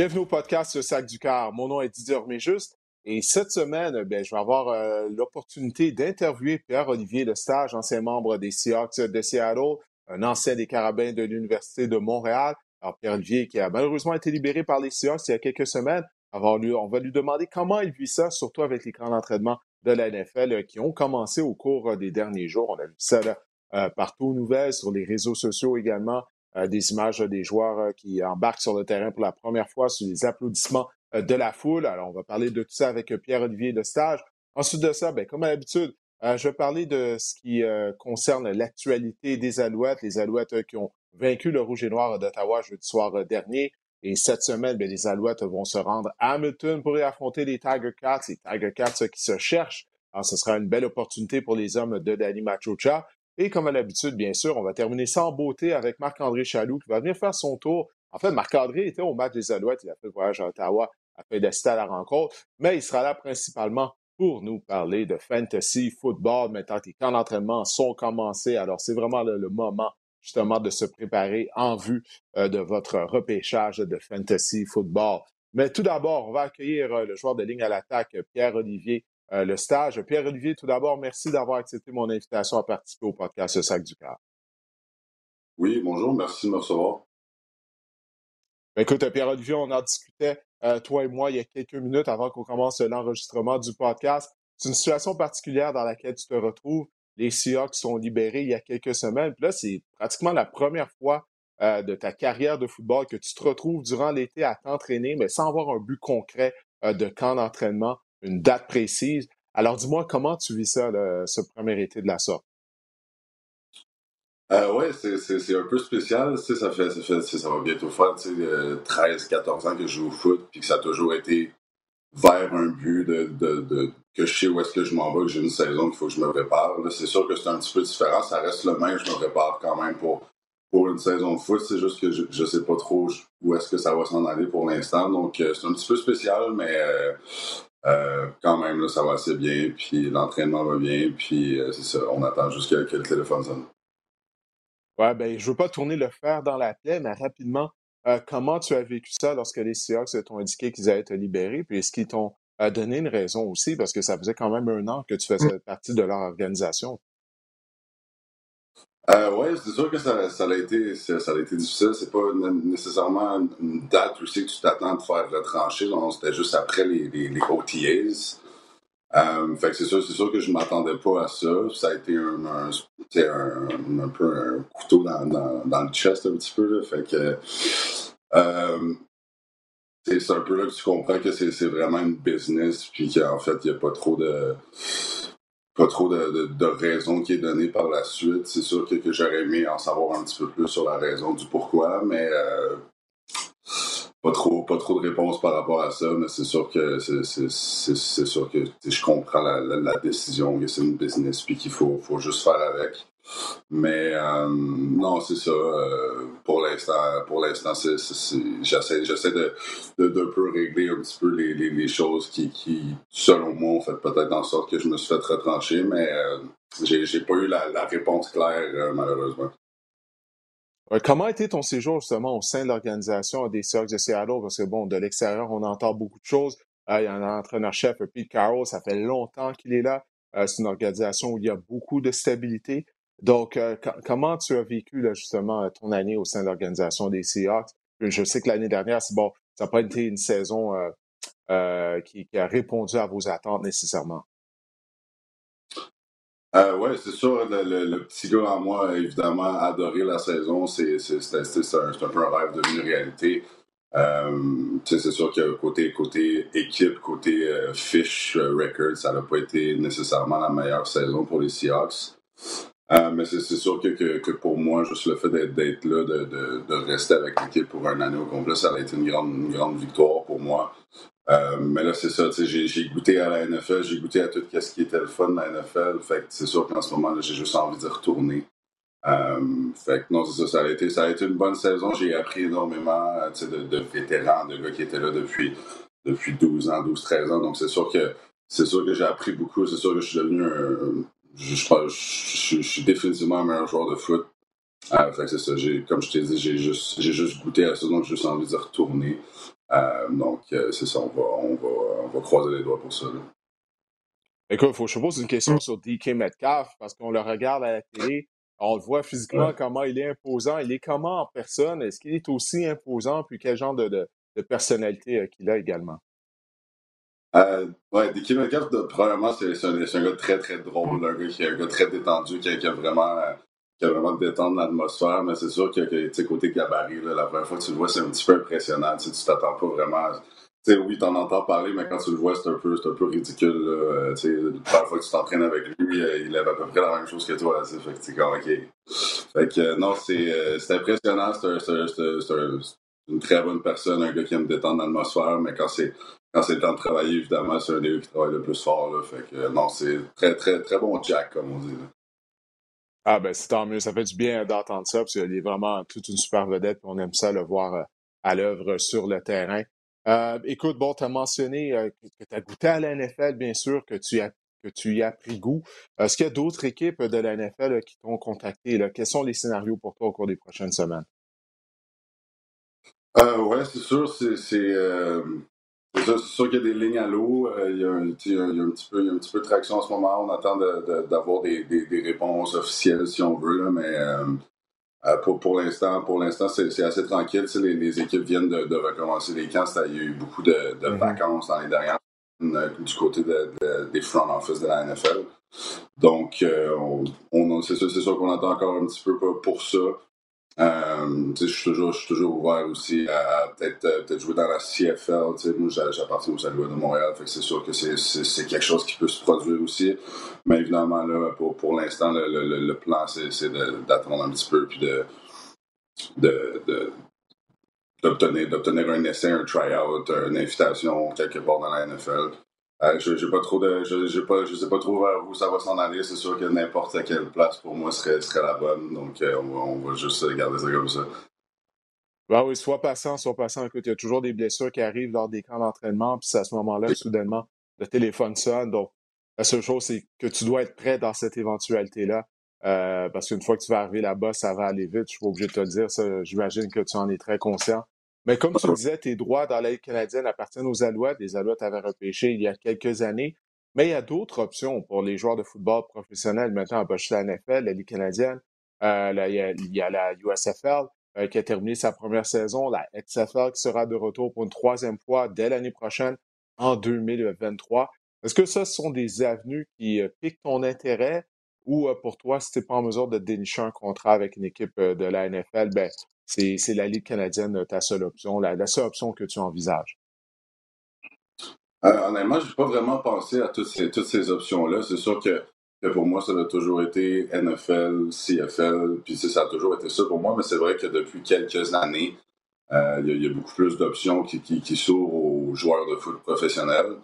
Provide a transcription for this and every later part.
Bienvenue au podcast Sac du Car. Mon nom est Didier Orméjuste et cette semaine, bien, je vais avoir euh, l'opportunité d'interviewer Pierre-Olivier Lestage, ancien membre des Seahawks de Seattle, un ancien des Carabins de l'Université de Montréal. Alors, Pierre-Olivier qui a malheureusement été libéré par les Seahawks il y a quelques semaines. On va lui demander comment il vit ça, surtout avec les camps d'entraînement de la NFL euh, qui ont commencé au cours euh, des derniers jours. On a vu ça partout aux nouvelles, sur les réseaux sociaux également. Euh, des images des joueurs euh, qui embarquent sur le terrain pour la première fois sous les applaudissements euh, de la foule. Alors, on va parler de tout ça avec Pierre-Olivier de Stage. Ensuite de ça, bien, comme à l'habitude, je vais parler de ce qui concerne l'actualité des Alouettes, les Alouettes qui ont vaincu le Rouge et Noir d'Ottawa jeudi soir dernier. Et cette semaine, bien, les Alouettes vont se rendre à Hamilton pour y affronter les Tiger Cats, les Tiger Cats qui se cherchent. Alors, ce sera une belle opportunité pour les hommes de Danny Machocha. Et comme à l'habitude, bien sûr, on va terminer sans beauté avec Marc-André Chaloux qui va venir faire son tour. En fait, Marc-André était au match des Alouettes, il a fait le voyage à Ottawa afin d'assister à la rencontre, mais il sera là principalement pour nous parler de fantasy football maintenant les camps d'entraînement sont commencés. Alors, c'est vraiment le, moment justement de se préparer en vue euh, de votre repêchage de fantasy football. Mais tout d'abord, on va accueillir euh, le joueur de ligne à l'attaque, Pierre-Olivier euh, le stage. Pierre-Olivier, tout d'abord, merci d'avoir accepté mon invitation à participer au podcast Le Sac du Cœur. Oui, bonjour, merci de me recevoir. Ben, écoute, Pierre-Olivier, on en discutait, euh, toi et moi, il y a quelques minutes avant qu'on commence l'enregistrement du podcast. C'est une situation particulière dans laquelle tu te retrouves. Les Seahawks sont libérés il y a quelques semaines. Puis là, c'est pratiquement la première fois euh, de ta carrière de football que tu te retrouves durant l'été à t'entraîner, mais sans avoir un but concret de camp d'entraînement une date précise. Alors, dis-moi, comment tu vis ça, ce premier été de la sorte? Euh, oui, c'est un peu spécial. Ça, fait, ça, fait, ça va bientôt faire 13-14 ans que je joue au foot, puis que ça a toujours été vers un but de, de, que je sais où est-ce que je m'en vais, que j'ai une saison qu'il faut que je me prépare. C'est sûr que c'est un petit peu différent. Ça reste le même, je me prépare quand même pour, pour une saison de foot. C'est juste que je, ne sais pas trop où est-ce que ça va s'en aller pour l'instant. Donc, euh, c'est un petit peu spécial, mais euh, euh, quand même, là, ça va assez bien, puis l'entraînement va bien, puis euh, c'est ça, on attend juste que, le téléphone sonne. Ouais, ben, je veux pas tourner le fer dans la plaie, mais rapidement, euh, comment tu as vécu ça lorsque les Seahawks t'ont indiqué qu'ils allaient te libérer, puis est-ce qu'ils t'ont donné une raison aussi, parce que ça faisait quand même un an que tu faisais mm. partie de leur organisation? Euh, oui, c'est sûr que ça, a été, ça, a été difficile. C'est pas nécessairement une date aussi que tu t'attends de faire retrancher. C'était juste après les, les, OTAs. Euh, fait que c'est sûr, c'est sûr que je m'attendais pas à ça. Ça a été un, un, un, peu un couteau dans, le chest un petit peu. Fait que euh, c'est un peu là que tu comprends que c'est vraiment une business, puis qu'en fait, il n'y a pas trop de pas trop de, de, raison qui est donnée par la suite. C'est sûr que, que j'aurais aimé en savoir un petit peu plus sur la raison du pourquoi, mais euh, pas trop pas trop de réponses par rapport à ça, mais c'est sûr que c'est sûr que je comprends la, décision que c'est une business puis qu'il faut, faut juste faire avec. Mais euh, non, c'est ça. Euh, pour l'instant, pour l'instant, j'essaie, j'essaie de, de, peu régler un petit peu les, les, choses qui, selon moi, ont fait peut-être en sorte que je me suis fait retrancher, mais euh, j'ai, pas eu la, réponse claire, malheureusement. Comment a été ton séjour justement au sein de l'organisation des Seahawks de Seattle? Parce que bon, de l'extérieur, on entend beaucoup de choses. il y a un entraîneur-chef, Pete Carroll, ça fait longtemps qu'il est là. c'est une organisation où il y a beaucoup de stabilité. Donc, euh, comment tu as vécu justement ton année au sein de l'organisation des Seahawks? Je sais que l'année dernière, c'est bon, ça n'a pas été une saison euh, euh, qui, a répondu à vos attentes nécessairement. oui, c'est sûr, le, petit gars en moi a évidemment adoré la saison. C'est un, peu un rêve devenu réalité. c'est sûr que côté, côté équipe, côté fish record, ça n'a pas été nécessairement la meilleure saison pour les Seahawks. Euh, mais c'est sûr que, que, pour moi, juste le fait d'être là, de, de, rester avec l'équipe pour un année au complet, ça a été une grande, une grande victoire pour moi. Euh, mais là, c'est ça, j'ai goûté à la NFL, j'ai goûté à tout ce qui était le fun de la NFL. Fait que c'est sûr qu'en ce moment, j'ai juste envie de retourner. Euh, fait que non, c'est ça, ça a, été, ça a été une bonne saison. J'ai appris énormément de, de vétérans, de gars qui étaient là depuis, depuis 12 ans, 12-13 ans. Donc c'est sûr que c'est sûr que j'ai appris beaucoup. C'est sûr que je suis devenu un, je, je, je, suis définitivement un meilleur joueur de foot. Euh, fait c'est ça. Comme je t'ai dit, j'ai juste, goûté à ça, donc j'ai juste envie de retourner. donc, c'est ça, on va, on, va, on va croiser les doigts pour ça. Écoute, faut que je pose une question sur DK Metcalf parce qu'on le regarde à la télé. On le voit physiquement comment il est imposant. Il est comment en personne? Est-ce qu'il est aussi imposant? Puis quel genre de, de, personnalité qu'il a également? Euh, ouais, DK Metcalf, probablement, c'est un, un, gars très, très drôle, un gars, qui, un gars très détendu, qui, qui a vraiment qui a vraiment détendre l'atmosphère, mais c'est sûr que, que côté gabarit, la première fois que tu le vois, c'est un petit peu impressionnant. Tu t'attends pas vraiment sais, oui, t'en entends parler, mais quand tu le vois, c'est un peu, un peu ridicule. Euh, tu la première fois que tu t'entraînes avec lui, euh, il avait à peu près la même chose que toi. Fait que c'est comme, OK. Fait que, euh, non, c'est, c'est impressionnant. C'est, c'est, une très bonne personne, un gars qui aime détendre l'atmosphère, mais quand c'est, quand c'est le temps de travailler, évidemment, c'est un des qui travaille le plus fort. Là. Fait que, non, c'est très, très, très bon Jack, comme on dit. Là. Ah, ben, c'est tant mieux. Ça fait du bien d'entendre ça, parce qu'il est vraiment toute une super vedette, on aime ça le voir à l'œuvre sur le terrain. Euh, écoute, bon, tu as mentionné euh, que tu as goûté à la NFL, bien sûr, que tu, as, que tu y as pris goût. Est-ce qu'il y a d'autres équipes de la NFL qui t'ont contacté? Là? Quels sont les scénarios pour toi au cours des prochaines semaines? Euh, oui, c'est sûr. C'est, euh, sûr, qu'il y a des lignes à l'eau. il, y a un, petit peu, un petit peu de traction en ce moment. On attend d'avoir des, réponses officielles, si on veut, là, mais euh, pour, pour l'instant, pour l'instant, c'est assez tranquille. Les, les, équipes viennent de, recommencer les camps. Il y a eu beaucoup de, mm-hmm. vacances dans les dernières euh, du côté des front office de la NFL. Donc, euh, on, c'est sûr, qu'on attend encore un petit peu pour ça. Euh, je suis toujours, toujours ouvert aussi à, peut-être euh, peut jouer dans la CFL. Moi, j'appartiens au Salut de Montréal, c'est sûr que c'est quelque chose qui peut se produire aussi. Mais évidemment, là, pour, l'instant, le, plan, c'est d'attendre un petit peu puis d'obtenir un essai, un try-out, une invitation quelque part dans la NFL. Euh, je ne sais pas trop vers où ça va s'en aller. C'est sûr que n'importe quelle place pour moi serait, la bonne. Donc, euh, on, va, juste garder ça comme ça. Ben oui, soit passant, soit passant. Écoute, il y a toujours des blessures qui arrivent lors des camps d'entraînement. Puis c'est à ce moment-là, soudainement, le téléphone sonne. Donc, la seule chose, c'est que tu dois être prêt dans cette éventualité-là. Euh, parce qu'une fois que tu vas arriver là-bas, ça va aller vite. Je suis pas obligé de te le dire. J'imagine que tu en es très conscient. Mais comme tu disais, tes droits dans la Ligue canadienne appartiennent aux Alouettes. Les Alouettes avaient repêché il y a quelques années. Mais il y a d'autres options pour les joueurs de football professionnels maintenant à la NFL, la Ligue canadienne. Euh, il, y a, la USFL euh, qui a terminé sa première saison, la XFL qui sera de retour pour une troisième fois dès l'année prochaine, en 2023. Est-ce que ce sont des avenues qui euh, piquent ton intérêt? Ou pour toi, si tu n'es pas en mesure de dénicher un contrat avec une équipe de la NFL, ben, c'est la Ligue canadienne ta seule option, la, seule option que tu envisages? Euh, honnêtement, je n'ai pas vraiment pensé à toutes ces, toutes ces options-là. C'est sûr que, pour moi, ça a toujours été NFL, CFL, puis ça a toujours été ça pour moi, mais c'est vrai que depuis quelques années, euh, il y, a beaucoup plus d'options qui, qui s'ouvrent aux joueurs de foot professionnels.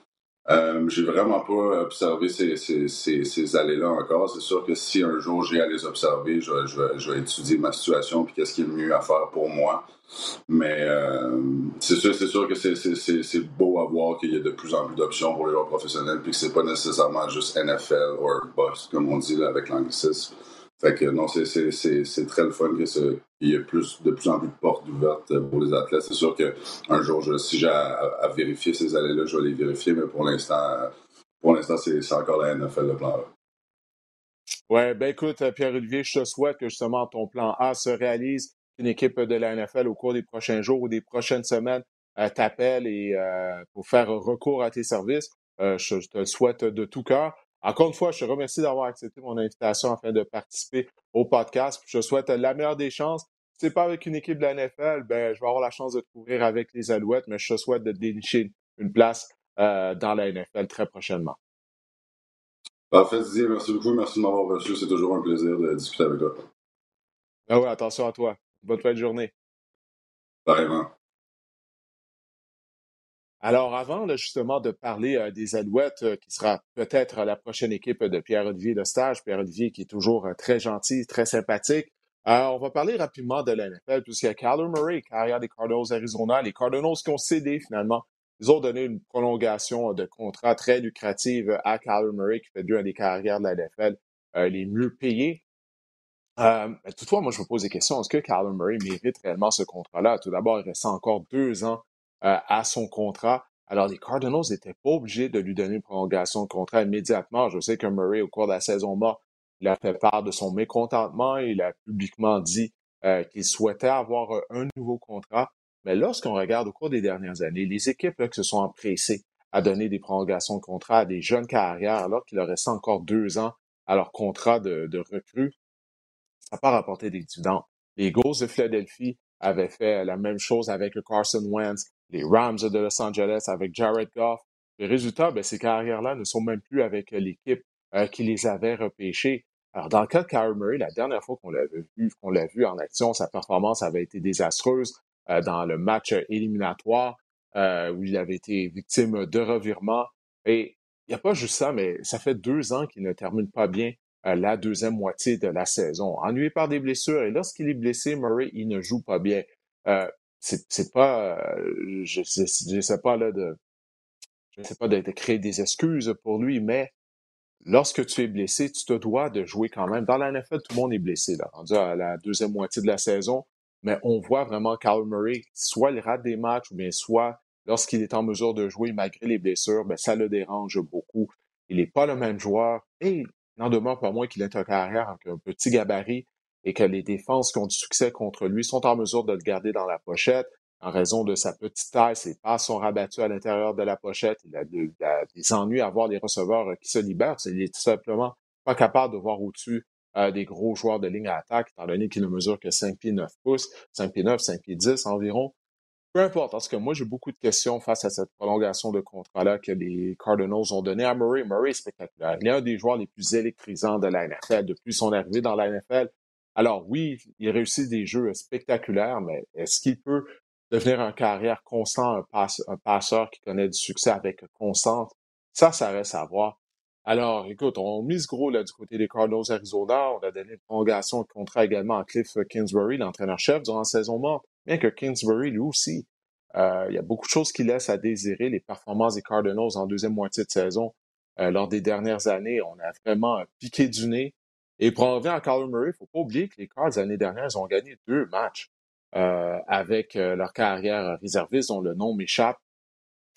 Euh, j'ai vraiment pas observé ces, ces, ces, ces allées-là encore. C'est sûr que si un jour j'ai à les observer, je, je, je vais étudier ma situation puis qu'est-ce qui est le mieux à faire pour moi. Mais euh, c'est sûr, c'est sûr que c'est beau à voir qu'il y a de plus en plus d'options pour les joueurs professionnels puis que c'est pas nécessairement juste NFL ou boss comme on dit là, avec l'anglicisme. Fait que non, c'est très le fun qu'il y ait plus, de plus en plus de portes ouvertes pour les athlètes. C'est sûr qu'un jour, je, si j'ai à, vérifier ces allées-là, je vais les vérifier, mais pour l'instant, pour l'instant, c'est encore la NFL le plan A. Ouais, ben écoute, Pierre-Olivier, je te souhaite que justement ton plan A se réalise, une équipe de la NFL au cours des prochains jours ou des prochaines semaines euh, t'appelle et euh, pour faire recours à tes services. Euh, je, te le souhaite de tout cœur. Encore une fois, je te remercie d'avoir accepté mon invitation afin de participer au podcast. Je te souhaite la meilleure des chances. Si ce n'est pas avec une équipe de la NFL, ben, je vais avoir la chance de te couvrir avec les Alouettes, mais je te souhaite de dénicher une place euh, dans la NFL très prochainement. Parfait, Didier. Merci beaucoup. Merci de m'avoir reçu. C'est toujours un plaisir de discuter avec toi. Ah oui, attention à toi. Bonne fin de journée. Vraiment. Alors, avant justement de parler euh, des Alouettes, euh, qui sera peut-être la prochaine équipe de Pierre-Olivier de stage, Pierre-Olivier qui est toujours euh, très gentil, très sympathique, on va parler rapidement de la NFL, puisqu'il y a Kyler Murray, carrière des Cardinals Arizona, les Cardinals qui ont cédé finalement. Ils ont donné une prolongation de contrat très lucrative à Kyler Murray, qui fait deux des carrières de la NFL les mieux payées. toutefois, moi, je me pose des questions. Est-ce que Kyler Murray mérite réellement ce contrat-là? Tout d'abord, il reste encore deux ans à son contrat. Alors, les Cardinals n'étaient pas obligés de lui donner une prolongation de contrat immédiatement. Je sais que Murray, au cours de la saison morte, il a fait part de son mécontentement. Il a publiquement dit euh, qu'il souhaitait avoir un nouveau contrat. Mais lorsqu'on regarde au cours des dernières années, les équipes qui se sont empressées à donner des prolongations de contrat à des jeunes carrières alors qu'il leur restait encore deux ans à leur contrat de, recrue, ça n'a pas rapporté des dividendes. Les Eagles de Philadelphie avaient fait la même chose avec le Carson Wentz, les Rams de Los Angeles avec Jared Goff. Le résultat, ben, ces carrières-là ne sont même plus avec l'équipe euh, qui les avait repêchés. Alors, dans le cas de Kyler Murray, la dernière fois qu'on l'avait vu, qu'on l'a vu en action, sa performance avait été désastreuse euh, dans le match éliminatoire euh, où il avait été victime de revirement. Et il n'y a pas juste ça, mais ça fait deux ans qu'il ne termine pas bien la deuxième moitié de la saison. Ennuyé par des blessures, et lorsqu'il est blessé, Murray, il ne joue pas bien. Euh, c'est pas, euh, je, je, sais pas là de, je sais pas de, créer des excuses pour lui, mais lorsque tu es blessé, tu te dois de jouer quand même. Dans la NFL, tout le monde est blessé, là, rendu à la deuxième moitié de la saison, mais on voit vraiment Kyle Murray, soit il rate des matchs, ou bien soit lorsqu'il est en mesure de jouer malgré les blessures, ben, ça le dérange beaucoup. Il n'est pas le même joueur et n'en demeure pas moins qu'il est un carrière avec un petit gabarit et que les défenses qui ont du succès contre lui sont en mesure de le garder dans la pochette. En raison de sa petite taille, ses pas sont rabattus à l'intérieur de la pochette. Il a, des ennuis à voir les receveurs qui se libèrent. Il est tout simplement pas capable de voir au-dessus euh, des gros joueurs de ligne à attaque, étant donné qu'il ne mesure que 5 pieds 9 pouces, 5 pieds 9, 5 pieds 10 environ. Peu importe, parce que moi, j'ai beaucoup de questions face à cette prolongation de contrat-là que les Cardinals ont donné à Murray. Murray est spectaculaire. Il est un des joueurs les plus électrisants de la NFL depuis son arrivée dans la NFL. Alors oui, il réussit des jeux spectaculaires, mais est-ce qu'il peut devenir un carrière constant, un, passeur qui connaît du succès avec constante? Ça, ça reste à voir. Alors, écoute, on mise gros là, du côté des Cardinals Arizona. On a donné une prolongation de contrat également à Cliff Kingsbury, l'entraîneur-chef durant la saison morte. Bien que Kingsbury, lui aussi, euh, il y a beaucoup de choses qui laissent à désirer les performances des Cardinals en deuxième moitié de saison. Euh, lors des dernières années, on a vraiment piqué du nez. Et pour en revenir à Kyler Murray, il faut pas oublier que les Cards, l'année dernière, ils ont gagné deux matchs euh, avec leur carrière réserviste, dont le nom m'échappe,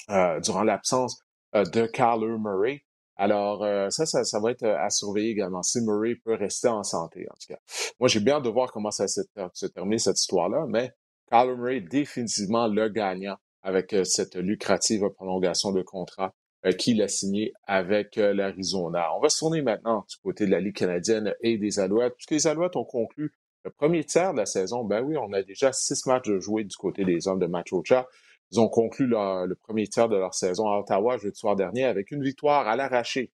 durant l'absence de Kyler Murray. Alors, ça, ça, ça, va être à surveiller également, si Murray peut rester en santé, en tout cas. Moi, j'ai bien hâte de voir comment ça se, termine, cette histoire-là, mais Kyler Murray est définitivement le gagnant avec euh, cette lucrative prolongation de contrat euh, qu'il a signé avec euh, l'Arizona. On va se tourner maintenant du côté de la Ligue canadienne et des Alouettes, puisque les Alouettes ont conclu le premier tiers de la saison. Ben oui, on a déjà six matchs de jouer du côté des hommes de Machocha. Ils ont conclu le premier tiers de leur saison à Ottawa jeudi soir dernier avec une victoire à l'arraché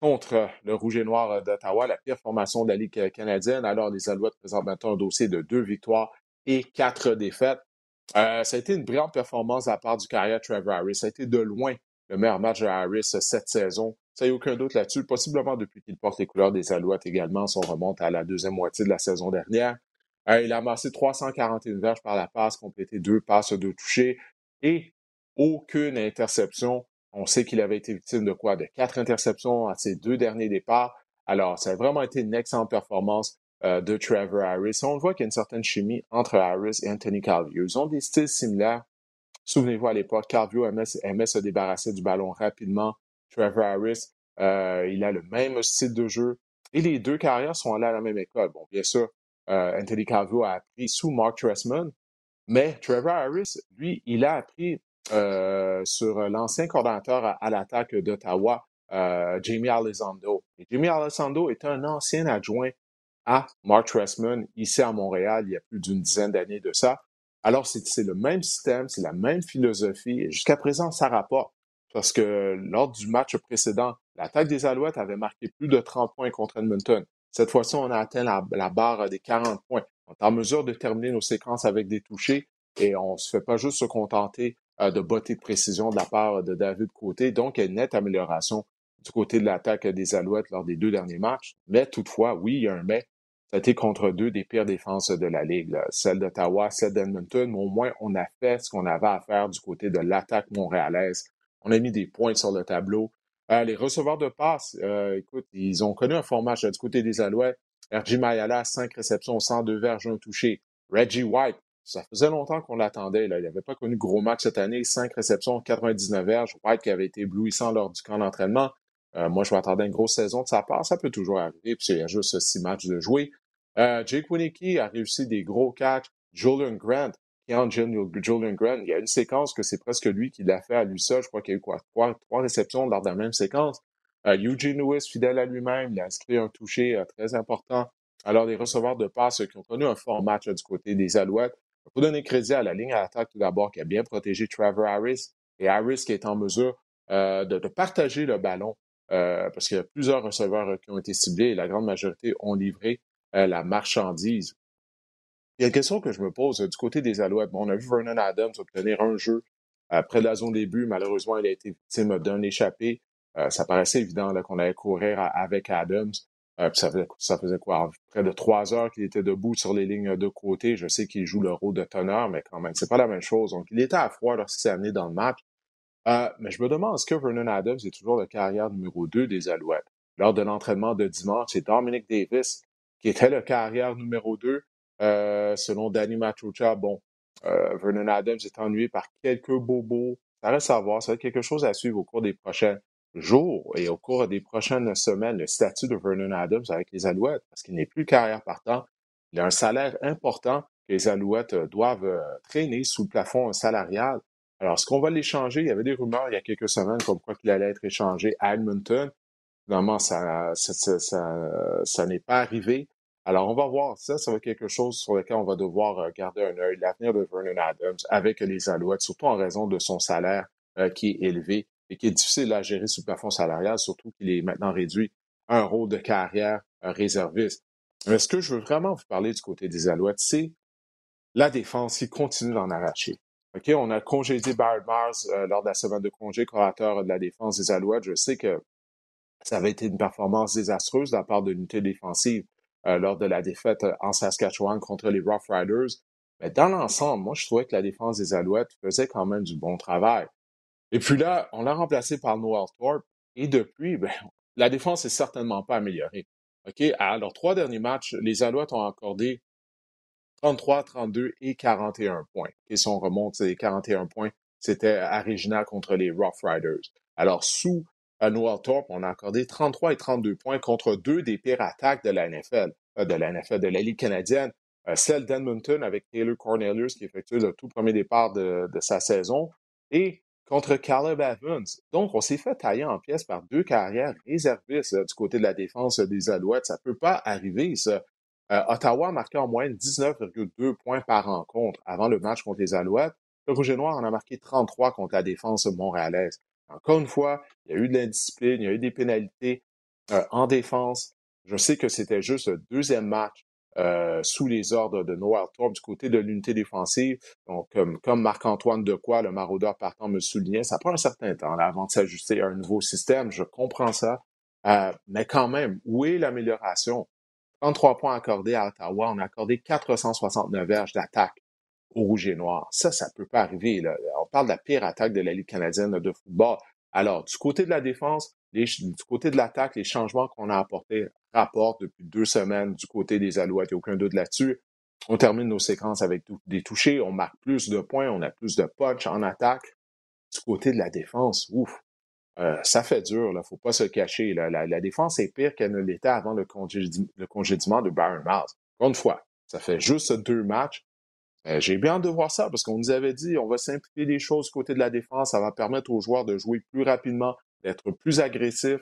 contre le Rouge et Noir d'Ottawa, la pire formation de la Ligue canadienne. Alors, les Alouettes présentent maintenant un dossier de deux victoires et quatre défaites. Euh, ça a été une brillante performance à la part du carrière Trevor Harris. Ça a été de loin le meilleur match de Harris cette saison. Ça n'y a aucun doute là-dessus. Possiblement depuis qu'il porte les couleurs des Alouettes également, si on remonte à la deuxième moitié de la saison dernière. Euh, il a amassé 341 verges par la passe, complété deux passes, deux touchés et aucune interception. On sait qu'il avait été victime de quoi? De quatre interceptions à ses deux derniers départs. Alors, ça a vraiment été une excellente performance euh, de Trevor Harris. On voit qu'il y a une certaine chimie entre Harris et Anthony Calvio. Ils ont des styles similaires. Souvenez-vous à l'époque, Calvio aimait, se débarrasser du ballon rapidement. Trevor Harris, euh, il a le même style de jeu. Et les deux carrières sont allées à la même école. Bon, bien sûr, euh, Anthony Calvio a appris sous Mark Tressman, mais Trevor Harris, lui, il a appris sur l'ancien coordinateur à, l'attaque d'Ottawa, Jamie Alessandro. Jamie Alessandro est un ancien adjoint à Mark Tressman ici à Montréal il y a plus d'une dizaine d'années de ça. Alors, c'est le même système, c'est la même philosophie. Jusqu'à présent, ça rapporte. Parce que lors du match précédent, l'attaque des Alouettes avait marqué plus de 30 points contre Edmonton. Cette fois-ci, on a atteint la, barre des 40 points. On est en mesure de terminer nos séquences avec des touchés et on ne se fait pas juste se contenter euh, de botter de précision de la part de David Côté. Donc, il y a une nette amélioration du côté de l'attaque des Alouettes lors des deux derniers matchs. Mais toutefois, oui, il y a un mais. Été contre deux des pires défenses de la Ligue, celle d'Ottawa, celle d'Edmonton, mais au moins on a fait ce qu'on avait à faire du côté de l'attaque montréalaise. On a mis des points sur le tableau. Euh, les receveurs de passe, euh, écoute, ils ont connu un fort match du côté des Alouettes. RJ Mayala, 5 réceptions, 102 verges, un touché. Reggie White, ça faisait longtemps qu'on l'attendait. Il n'avait pas connu de gros match cette année. 5 réceptions, 99 verges. White qui avait été éblouissant lors du camp d'entraînement. Euh, moi, je m'attendais à une grosse saison de sa part. Ça peut toujours arriver. Puis il y a juste six matchs de jouer. Euh, Jake Winnicky a réussi des gros catchs. Julian Grant, Julian Grant, il y a une séquence que c'est presque lui qui l'a fait à lui seul. Je crois qu'il y a eu quoi? Trois, réceptions lors de la même séquence. Euh, Eugene Lewis, fidèle à lui-même, il a inscrit un touché très important. Alors, les receveurs de passe qui ont connu un fort match du côté des Alouettes, il faut donner crédit à la ligne à l'attaque tout d'abord qui a bien protégé Trevor Harris et Harris qui est en mesure de, partager le ballon euh, parce qu'il y a plusieurs receveurs qui ont été ciblés et la grande majorité ont livré euh, la marchandise. Il y a une question que je me pose euh, du côté des Alouettes. On a vu Vernon Adams obtenir un jeu près de la zone début. Malheureusement, il a été victime d'un échappé. ça paraissait évident qu'on allait courir avec Adams. ça, faisait, quoi? Près de trois heures qu'il était debout sur les lignes de côté. Je sais qu'il joue le rôle de teneur, mais quand même, c'est pas la même chose. Donc, il était à froid lorsqu'il s'est amené dans le match. Euh, mais je me demande, est-ce que Vernon Adams est toujours le carrière numéro 2 des Alouettes? Lors de l'entraînement de dimanche, c'est Dominic Davis qui était le carrière numéro 2. Euh, selon Danny Machucha, bon, euh, Vernon Adams est ennuyé par quelques bobos. Ça reste à voir. Ça va être quelque chose à suivre au cours des prochains jours et au cours des prochaines semaines, le statut de Vernon Adams avec les Alouettes, parce qu'il n'est plus carrière partant. Il a un salaire important que les Alouettes doivent traîner sous le plafond salarial. Alors, est-ce qu'on va l'échanger? Il y avait des rumeurs il y a quelques semaines comme quoi qu'il allait être échangé à Edmonton. Finalement, ça, n'est pas arrivé. Alors, on va voir ça. Ça va être quelque chose sur lequel on va devoir euh, garder un œil. L'avenir de Vernon Adams avec les Alouettes, surtout en raison de son salaire euh, qui est élevé et qui est difficile à gérer sous plafond salarial, surtout qu'il est maintenant réduit à un rôle de carrière euh, réserviste. Mais ce que je veux vraiment vous parler du côté des Alouettes, c'est la défense qui continue d'en arracher. OK, on a congédié Barrett Mars lors de la semaine de congé, corateur de la défense des Alouettes. Je sais que ça avait été une performance désastreuse de la part de l'unité défensive euh, lors de la défaite euh, en Saskatchewan contre les Rough Riders. Mais dans l'ensemble, moi, je trouvais que la défense des Alouettes faisait quand même du bon travail. Et puis là, on l'a remplacé par Noel Thorpe. Et depuis, ben, la défense n'est certainement pas améliorée. OK, alors trois derniers matchs, les Alouettes ont accordé 33, 32 et 41 points. Et si on remonte, les 41 points, c'était à contre les Rough Riders. Alors, sous euh, Noel Thorpe, on a accordé 33 et 32 points contre deux des pires attaques de la NFL, euh, de la NFL, de la Ligue canadienne. Euh, celle d'Edmonton avec Taylor Cornelius qui effectue le tout premier départ de, sa saison et contre Caleb Evans. Donc, on s'est fait tailler en pièces par deux carrières réservistes du côté de la défense des Alouettes. Ça peut pas arriver, ça. Euh, Ottawa a marqué en moyenne 19,2 points par rencontre avant le match contre les Alouettes. Le Rouge et Noir en a marqué 33 contre la défense montréalaise. Encore une fois, il y a eu de l'indiscipline, il y a eu des pénalités euh, en défense. Je sais que c'était juste le deuxième match euh, sous les ordres de Noah Thorpe du côté de l'unité défensive. Donc, comme, Marc-Antoine Decoy, le maraudeur partant, me soulignait, ça prend un certain temps avant de s'ajuster à un nouveau système. Je comprends ça. mais quand même, où est l'amélioration? 33 points accordés à Ottawa. On a accordé 469 verges d'attaque au Rouge et Noir. Ça, ça peut pas arriver. On parle de la pire attaque de la Ligue canadienne de football. Alors, du côté de la défense, du côté de l'attaque, les changements qu'on a apportés rapportent depuis deux semaines du côté des Alouettes. Il n'y a aucun doute là-dessus. On termine nos séquences avec des touchés. On marque plus de points. On a plus de punch en attaque. Du côté de la défense, ouf, euh, ça fait dur, là, faut pas se cacher. La, défense est pire qu'elle ne l'était avant le, congédiement de Baron Miles. Encore une fois, ça fait juste deux matchs. Euh, j'ai bien hâte de voir ça parce qu'on nous avait dit on va simplifier les choses du côté de la défense, ça va permettre aux joueurs de jouer plus rapidement, d'être plus agressifs.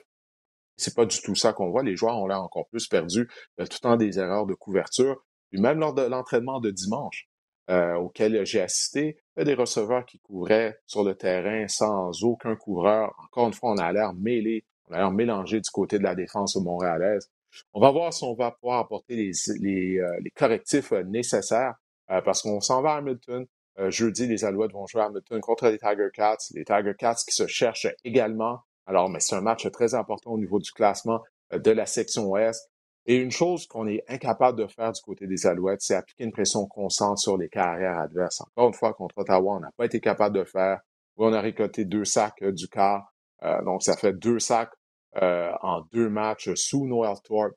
C'est pas du tout ça qu'on voit. Les joueurs ont l'air encore plus perdus, tout le temps des erreurs de couverture. Puis même lors de l'entraînement de dimanche, euh, auquel j'ai assisté, il y a des receveurs qui couvraient sur le terrain sans aucun couvreur. Encore une fois, on a l'air mêlé, on a l'air mélangé du côté de la défense montréalaise. On va voir si on va pouvoir apporter les, les, euh, les correctifs euh, nécessaires euh, parce qu'on s'en va à Hamilton. jeudi, les Alouettes vont jouer à Hamilton contre les Tiger Cats. Les Tiger Cats qui se cherchent également. Alors, mais c'est un match très important au niveau du classement de la section Ouest. Et une chose qu'on est incapable de faire du côté des Alouettes, c'est appliquer une pression constante sur les carrières adverses. Encore une fois, contre Ottawa, on n'a pas été capable de faire. on a récolté deux sacs euh, du quart. Euh, donc, ça fait deux sacs euh, en deux matchs sous Noel Thorpe.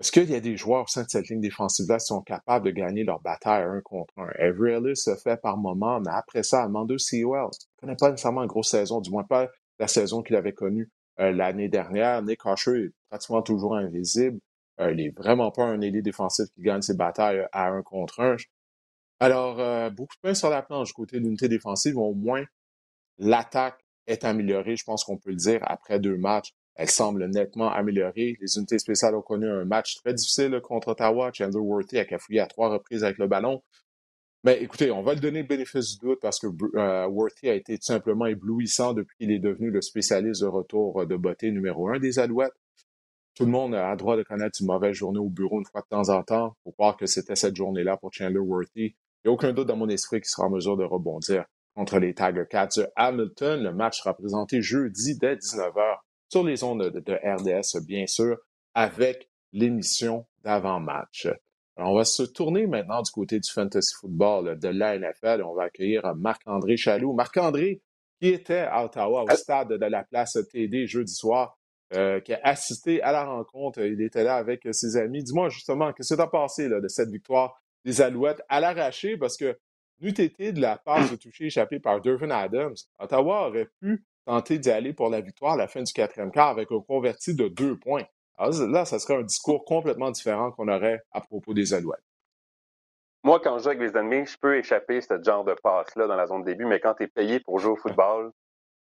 Est-ce qu'il y a des joueurs au sein de cette ligne défensive-là qui sont capables de gagner leur bataille un contre un? Avery Ellis se fait par moment, mais après ça, Amanda Sewell ne connaît pas nécessairement une grosse saison, du moins pas la saison qu'il avait connue euh, l'année dernière. Nick Usher est pratiquement toujours invisible. Euh, il n'est vraiment pas un ailier défensif qui gagne ses batailles à un contre un. Alors, euh, beaucoup de points sur la planche côté de l'unité défensive. Au moins, l'attaque est améliorée, je pense qu'on peut le dire, après deux matchs. Elle semble nettement améliorée. Les unités spéciales ont connu un match très difficile contre Ottawa. Chandler Worthy a cafouillé à trois reprises avec le ballon. Mais écoutez, on va le donner le bénéfice du doute parce que euh, Worthy a été tout simplement éblouissant depuis qu'il est devenu le spécialiste de retour de beauté numéro un des Alouettes. Tout le monde a droit de connaître une mauvaise journée au bureau une fois de temps en temps. pour croire que c'était cette journée-là pour Chandler Worthy. Il n'y a aucun doute dans mon esprit qu'il sera en mesure de rebondir contre les Tiger Cats de Hamilton. Le match sera présenté jeudi dès 19h sur les ondes de, RDS, bien sûr, avec l'émission d'avant-match. On va se tourner maintenant du côté du fantasy football de la NFL. On va accueillir Marc-André Chaloux. Marc-André, qui était à Ottawa au stade de la place TD jeudi soir, euh, qui a assisté à la rencontre. Il était là avec ses amis. Dis-moi justement, qu'est-ce qui s'est passé là, de cette victoire des Alouettes à l'arraché? Parce que n'eût été de la passe de toucher échappée par Dervin Adams, Ottawa aurait pu tenter d'y aller pour la victoire à la fin du quatrième quart avec un converti de deux points. là, ça serait un discours complètement différent qu'on aurait à propos des Alouettes. Moi, quand je joue avec les ennemis, je peux échapper ce genre de passe-là dans la zone de début, mais quand tu es payé pour jouer au football,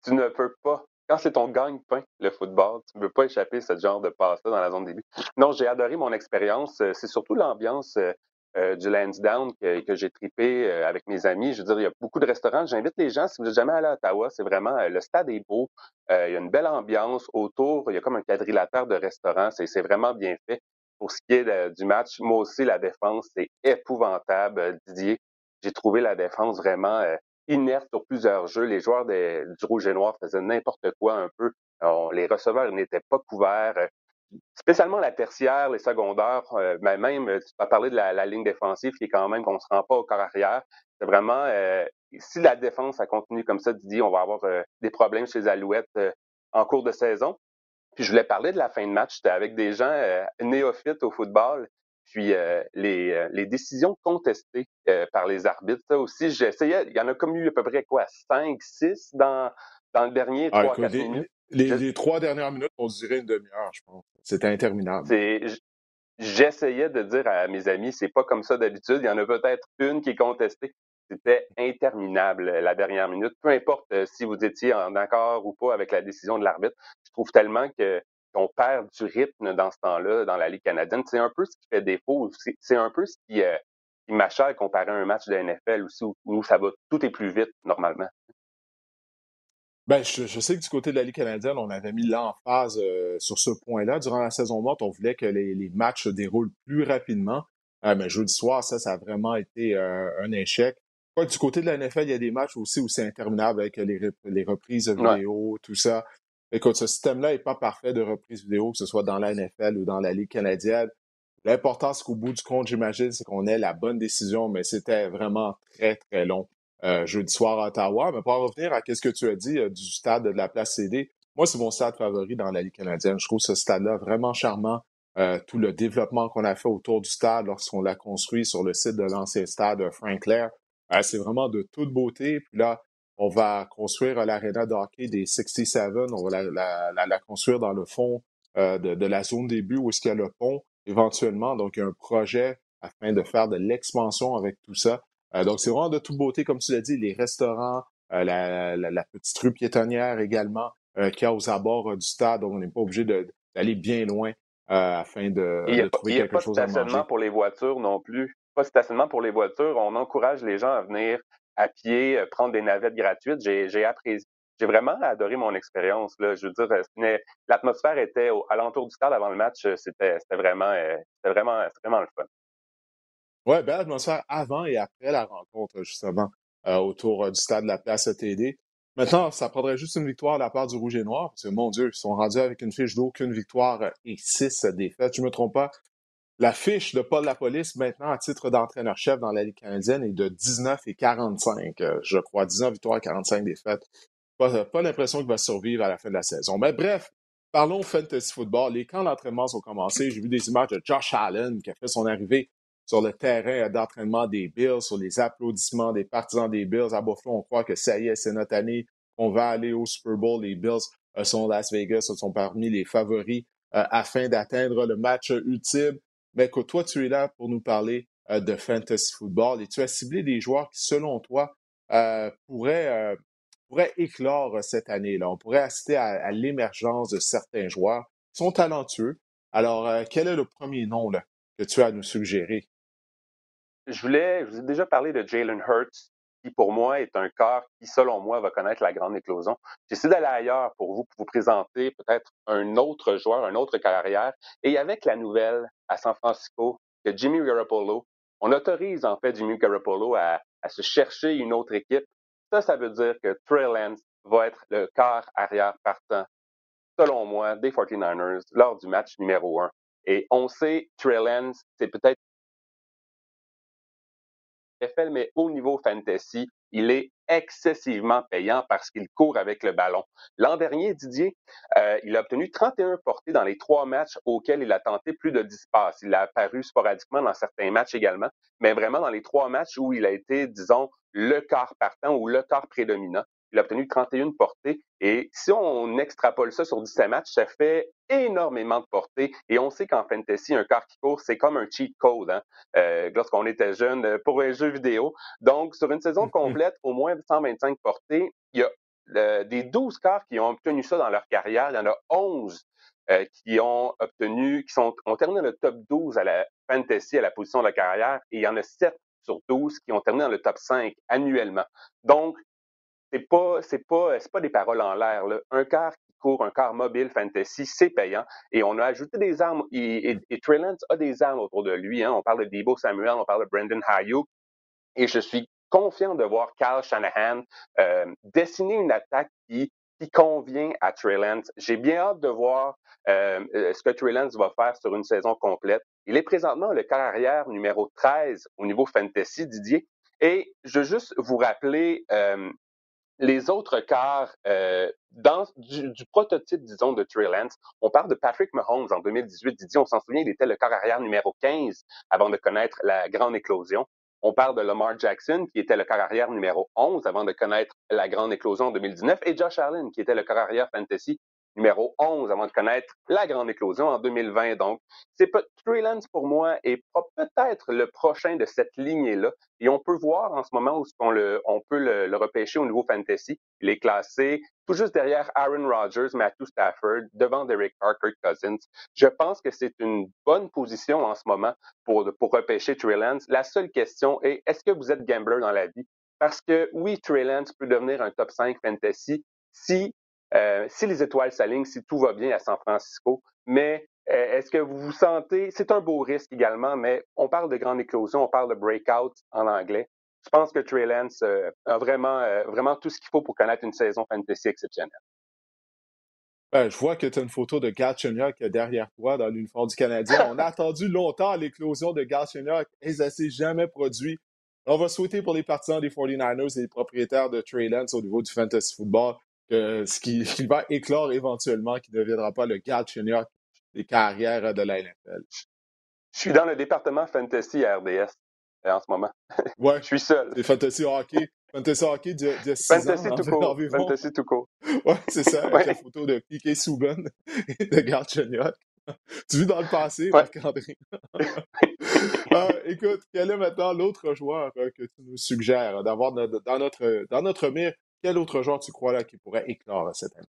tu ne peux pas. Quand c'est ton gagne-pain, le football, tu ne peux pas échapper ce genre de passe-là dans la zone de début. Non, j'ai adoré mon expérience. Euh, c'est surtout l'ambiance euh, du Lansdowne que, que j'ai tripé euh, avec mes amis. Je veux dire, il y a beaucoup de restaurants. J'invite les gens, si vous n'êtes jamais allé à Ottawa, c'est vraiment, euh, le stade est beau. il y a une belle ambiance autour. Il y a comme un quadrilatère de restaurants. C'est vraiment bien fait. Pour ce qui est du match, moi aussi, la défense, c'est épouvantable. Didier, j'ai trouvé la défense vraiment inerte sur plusieurs jeux. Les joueurs du Rouge et Noir faisaient n'importe quoi un peu. les receveurs n'étaient pas couverts spécialement la tertiaire, les secondaires, euh, ben même, euh, tu as parlé de la, ligne défensive qui est quand même qu'on ne se rend pas au corps arrière. C'est vraiment, euh, si la défense a continue comme ça, Didier, on va avoir des problèmes chez les Alouettes en cours de saison. Puis je voulais parler de la fin de match. J'étais avec des gens néophytes au football. Puis les, les, décisions contestées par les arbitres, ça aussi, j'essayais, il y en a comme eu à peu près quoi, 5, 6 dans, dans le dernier ah, 3-4 minutes. Les, trois dernières minutes, on dirait une demi-heure, je pense. C'était interminable. J'essayais de dire à mes amis, c'est pas comme ça d'habitude. Il y en a peut-être une qui est contestée. C'était interminable la dernière minute. Peu importe euh, si vous étiez en accord ou pas avec la décision de l'arbitre, je trouve tellement que qu'on perd du rythme dans ce temps-là dans la Ligue canadienne. C'est un peu ce qui fait défaut. C'est un peu ce qui, euh, qui m'achète comparé à un match de NFL aussi où ça va, tout est plus vite normalement. Ben, je, sais que du côté de la Ligue canadienne, on avait mis l'emphase euh, sur ce point-là. Durant la saison morte, on voulait que les, matchs se déroulent plus rapidement. Euh, mais jeudi soir, ça, ça a vraiment été euh, un échec. du côté de la NFL, il y a des matchs aussi où c'est interminable avec les, les reprises vidéo, tout ça. Écoute, ce système-là n'est pas parfait de reprise vidéo, que ce soit dans la NFL ou dans la Ligue canadienne. L'important, c'est qu'au bout du compte, j'imagine, c'est qu'on ait la bonne décision, mais c'était vraiment très, très long. Euh, jeudi soir à Ottawa. Mais pour en revenir à ce que tu as dit euh, du stade de la place CD, moi, c'est mon stade favori dans la Ligue canadienne. Je trouve ce stade-là vraiment charmant. Euh, tout le développement qu'on a fait autour du stade lorsqu'on l'a construit sur le site de l'ancien stade Frank Clair, c'est vraiment de toute beauté. Puis là, on va construire l'aréna de des 67. On va la, construire dans le fond de, la zone début où est-ce qu'il y a le pont éventuellement. Donc, un projet afin de faire de l'expansion avec tout ça. Euh, donc, c'est vraiment de toute beauté, comme tu l'as dit, les restaurants, euh, la, petite rue piétonnière également euh, qui a aux abords du stade. Donc, on n'est pas obligé d'aller bien loin afin de, trouver quelque chose à manger. Il n'y a pas de stationnement pour les voitures non plus. Pas de stationnement pour les voitures. On encourage les gens à venir à pied, prendre des navettes gratuites. J'ai apprécié. J'ai vraiment adoré mon expérience. Je veux dire, l'atmosphère était au, alentour du stade avant le match. C'était vraiment, vraiment, vraiment le fun. Ouais, belle atmosphère avant et après la rencontre, justement, euh, autour euh, du stade de la place TD. Maintenant, ça prendrait juste une victoire de la part du Rouge et Noir, parce que, mon Dieu, ils sont rendus avec une fiche d'aucune victoire euh, et six défaites. Je ne me trompe pas. La fiche de Paul Lapolice, maintenant, à titre d'entraîneur-chef dans la Ligue canadienne, est de 19 et 45, je crois. 19 victoires et 45 défaites. Pas, pas l'impression qu'il va survivre à la fin de la saison. Mais bref, Parlons fantasy football. Les camps d'entraînement ont commencé. J'ai vu des images de Josh Allen qui a fait son arrivée sur le terrain d'entraînement des Bills, sur les applaudissements des partisans des Bills. À Buffalo, on croit que ça y est, c'est notre année. On va aller au Super Bowl. Les Bills euh, sont Las Vegas, sont parmi les favoris euh, afin d'atteindre le match ultime. Mais que toi, tu es là pour nous parler euh, de fantasy football et tu as ciblé des joueurs qui, selon toi, pourraient pourrait éclore cette année-là. On pourrait assister à, l'émergence de certains joueurs qui sont talentueux. Alors, quel est le premier nom que tu as à nous suggérer? Je voulais, je vous ai déjà parlé de Jalen Hurts, qui pour moi est un corps qui, selon moi, va connaître la grande éclosion. J'essaie d'aller ailleurs pour vous, pour vous présenter peut-être un autre joueur, une autre carrière. Et avec la nouvelle à San Francisco que Jimmy Garoppolo, on autorise en fait Jimmy Garoppolo à se chercher une autre équipe ça, ça veut dire que Trey Lance va être le quart arrière partant, selon moi, des 49ers lors du match numéro un. Et on sait, Trey Lance, c'est peut-être mais au niveau fantasy, il est excessivement payant parce qu'il court avec le ballon. L'an dernier, Didier, euh, il a obtenu 31 portées dans les trois matchs auxquels il a tenté plus de 10 passes. Il a apparu sporadiquement dans certains matchs également, mais vraiment dans les trois matchs où il a été, disons, le quart partant ou le quart prédominant. Il a obtenu 31 portées. Et si on extrapole ça sur 17 matchs, ça fait énormément de portées. Et on sait qu'en fantasy, un quart qui court, c'est comme un cheat code hein, euh, lorsqu'on était jeune euh, pour un jeu vidéo. Donc, sur une saison complète, au moins 125 portées, il y a euh, des 12 quarts qui ont obtenu ça dans leur carrière. Il y en a 11 qui ont obtenu, qui sont, ont terminé le top 12 à la fantasy, à la position de la carrière, et il y en a 7 sur 12 qui ont terminé dans le top 5 annuellement. Donc, c'est pas, c'est pas, c'est pas des paroles en l'air. Un quart qui court, un quart mobile fantasy, c'est payant. Et on a ajouté des armes. Et, et, Lance a des armes autour de lui. Hein. On parle de Debo Samuel, on parle de Brandon Hayuk. Et je suis confiant de voir Kyle Shanahan euh, dessiner une attaque qui, qui convient à Trey. J'ai bien hâte de voir euh, euh, ce que Trey Lance va faire sur une saison complète. Il est présentement le carrière numéro 13 au niveau fantasy, Didier. Et je veux juste vous rappeler euh, les autres quarts euh, dans, du, prototype, disons, de Trey Lance. On parle de Patrick Mahomes en 2018. Didier, on s'en souvient, il était le quart arrière numéro 15 avant de connaître la grande éclosion. On parle de Lamar Jackson, qui était le quart arrière numéro 11 avant de connaître la grande éclosion en 2019, et Josh Allen, qui était le quart arrière fantasy numéro 11 avant de connaître la grande éclosion en 2020. Donc, c'est Trey Lance pour moi est peut-être le prochain de cette lignée-là. Et on peut voir en ce moment où on, le, on peut le, repêcher au niveau fantasy. Il est classé tout juste derrière Aaron Rodgers, Matthew Stafford, devant Derek Carr, Kirk Cousins. Je pense que c'est une bonne position en ce moment pour, pour repêcher Trey Lance. La seule question est, est-ce que vous êtes gambler dans la vie? Parce que oui, Trey Lance peut devenir un top 5 fantasy si euh, si les étoiles s'alignent, si tout va bien à San Francisco, mais euh, est-ce que vous vous sentez, c'est un beau risque également, mais on parle de grande éclosion, on parle de breakout en anglais. Je pense que Trey Lance euh, a vraiment, vraiment tout ce qu'il faut pour connaître une saison fantasy exceptionnelle. Ben, je vois que tu as une photo de Galchenyuk derrière toi dans l'uniforme du Canadien. On a attendu longtemps l'éclosion de Galchenyuk et ça s'est jamais produit. On va souhaiter pour les partisans des 49ers et les propriétaires de Trey Lance au niveau du fantasy football ce qui, va éclore éventuellement, qui ne deviendra pas le Galchenyuk des carrières de la NFL. Je suis dans le département fantasy à RDS euh, en ce moment. Ouais. je suis seul. C'est fantasy hockey. Fantasy hockey de, de fantasy ans, tout court. Fantasy tout court. Ouais, c'est ça, avec la photo de Piquet Souben et de Galchenyuk. tu vis dans le passé, Marc-André. Ah, écoute, quel est maintenant l'autre joueur euh, que tu nous suggères d'avoir dans notre, dans notre mire? Quel autre joueur tu crois là qui pourrait éclore cette année?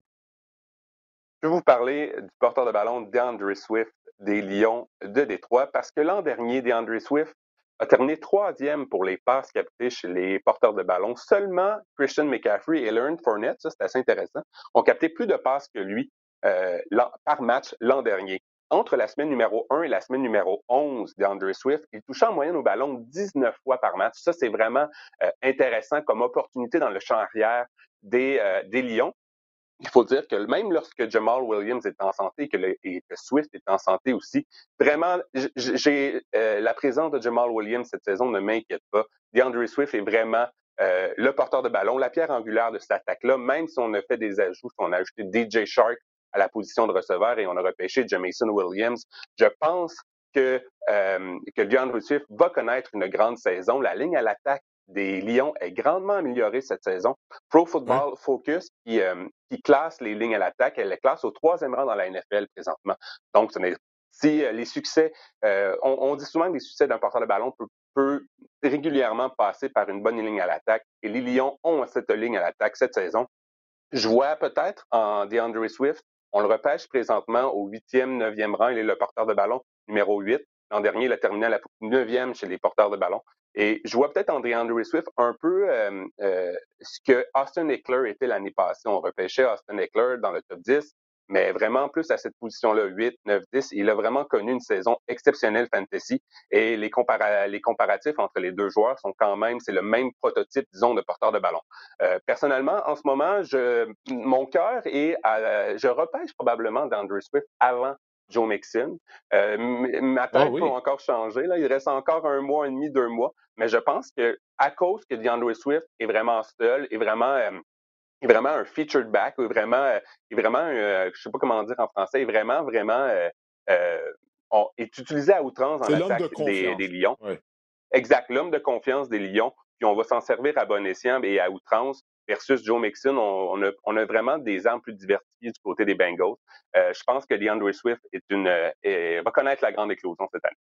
Je vais vous parler du porteur de ballon DeAndre Swift des Lions de Détroit parce que l'an dernier, DeAndre Swift a terminé troisième pour les passes captées chez les porteurs de ballon. Seulement Christian McCaffrey et Learn Fournette, ça c'est assez intéressant, ont capté plus de passes que lui euh, par match l'an dernier entre la semaine numéro 1 et la semaine numéro 11 d'Andre Swift, il touchait en moyenne au ballon 19 fois par match. Ça, c'est vraiment euh, intéressant comme opportunité dans le champ arrière des, euh, des Lions. Il faut dire que même lorsque Jamal Williams est en santé et que Swift est en santé aussi, vraiment, euh, la présence de Jamal Williams cette saison ne m'inquiète pas. DeAndre Swift est vraiment le porteur de ballon, la pierre angulaire de cette attaque-là, même si on a fait des ajouts, on a ajouté DJ Shark à la position de receveur et on a repêché Jamison Williams. Je pense que, euh, que DeAndre Swift va connaître une grande saison. La ligne à l'attaque des Lions est grandement améliorée cette saison. Pro Football Focus, qui, euh, qui classe les lignes à l'attaque, elle les classe au troisième rang dans la NFL présentement. Donc, ce n'est si euh, les succès, euh, on, on, dit souvent que les succès d'un porteur de ballon peut, peut, régulièrement passer par une bonne ligne à l'attaque. Et les Lions ont cette ligne à l'attaque cette saison. Je vois peut-être en DeAndre Swift, on le repêche présentement au huitième, neuvième rang. Il est le porteur de ballon numéro 8. L'an dernier, il a terminé à la neuvième chez les porteurs de ballon. Et je vois peut-être en DeAndre Swift un peu euh, euh, ce que Austin Eckler était l'année passée. On repêchait Austin Eckler dans le top 10 mais vraiment plus à cette position-là, 8, 9, 10. Il a vraiment connu une saison exceptionnelle fantasy et les, les comparatifs entre les deux joueurs sont quand même, c'est le même prototype, disons, de porteur de ballon. Euh, personnellement, en ce moment, je, mon cœur est à, je repêche probablement d'Andrew Swift avant Joe Mixon. Euh, ma tête ah oui. peut encore changer. Là. Il reste encore un mois et demi, deux mois. Mais je pense que à cause que DeAndre Swift est vraiment seul, est vraiment euh, est vraiment un featured back, ou vraiment, euh, est vraiment, euh, je sais pas comment dire en français, est vraiment, vraiment, euh, euh on, est utilisé à outrance dans l'attaque de des, des, Lions. Oui. Exact, l'homme de confiance des Lions, puis on va s'en servir à bon escient et à outrance versus Joe Mixon, on, on, a, on a vraiment des armes plus diversifiées du côté des Bengals. Euh, je pense que DeAndre Swift est une, est, va connaître la grande éclosion cette année.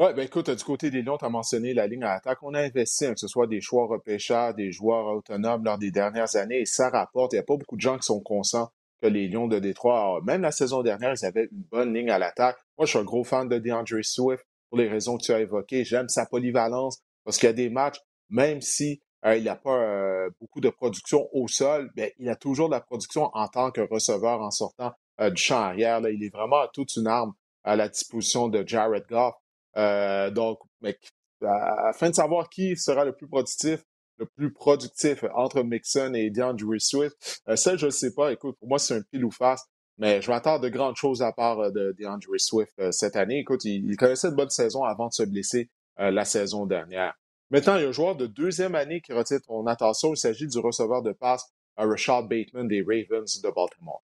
Oui, ben écoute, du côté des Lions, tu as mentionné la ligne à attaque. On a investi, hein, que ce soit des choix repêcheurs, des joueurs autonomes lors des dernières années, et ça rapporte. Il n'y a pas beaucoup de gens qui sont conscients que les Lions de Détroit, même la saison dernière, ils avaient une bonne ligne à l'attaque. Moi, je suis un gros fan de DeAndre Swift pour les raisons que tu as évoquées. J'aime sa polyvalence parce qu'il y a des matchs, même si euh, il n'a pas euh, beaucoup de production au sol, ben, il a toujours de la production en tant que receveur en sortant euh, du champ arrière. Il est vraiment toute une arme à la disposition de Jared Goff. Euh, donc, mais, afin de savoir qui sera le plus productif, le plus productif entre Mixon et DeAndre Swift, euh, ça, je ne sais pas. Écoute, pour moi, c'est un pile ou face. Mais je m'attends de grandes choses à part euh, de DeAndre Swift cette année. Écoute, il, connaissait une bonne saison avant de se blesser la saison dernière. Maintenant, il y a un joueur de deuxième année qui retient ton attention. Il s'agit du receveur de passe Rashad Bateman des Ravens de Baltimore.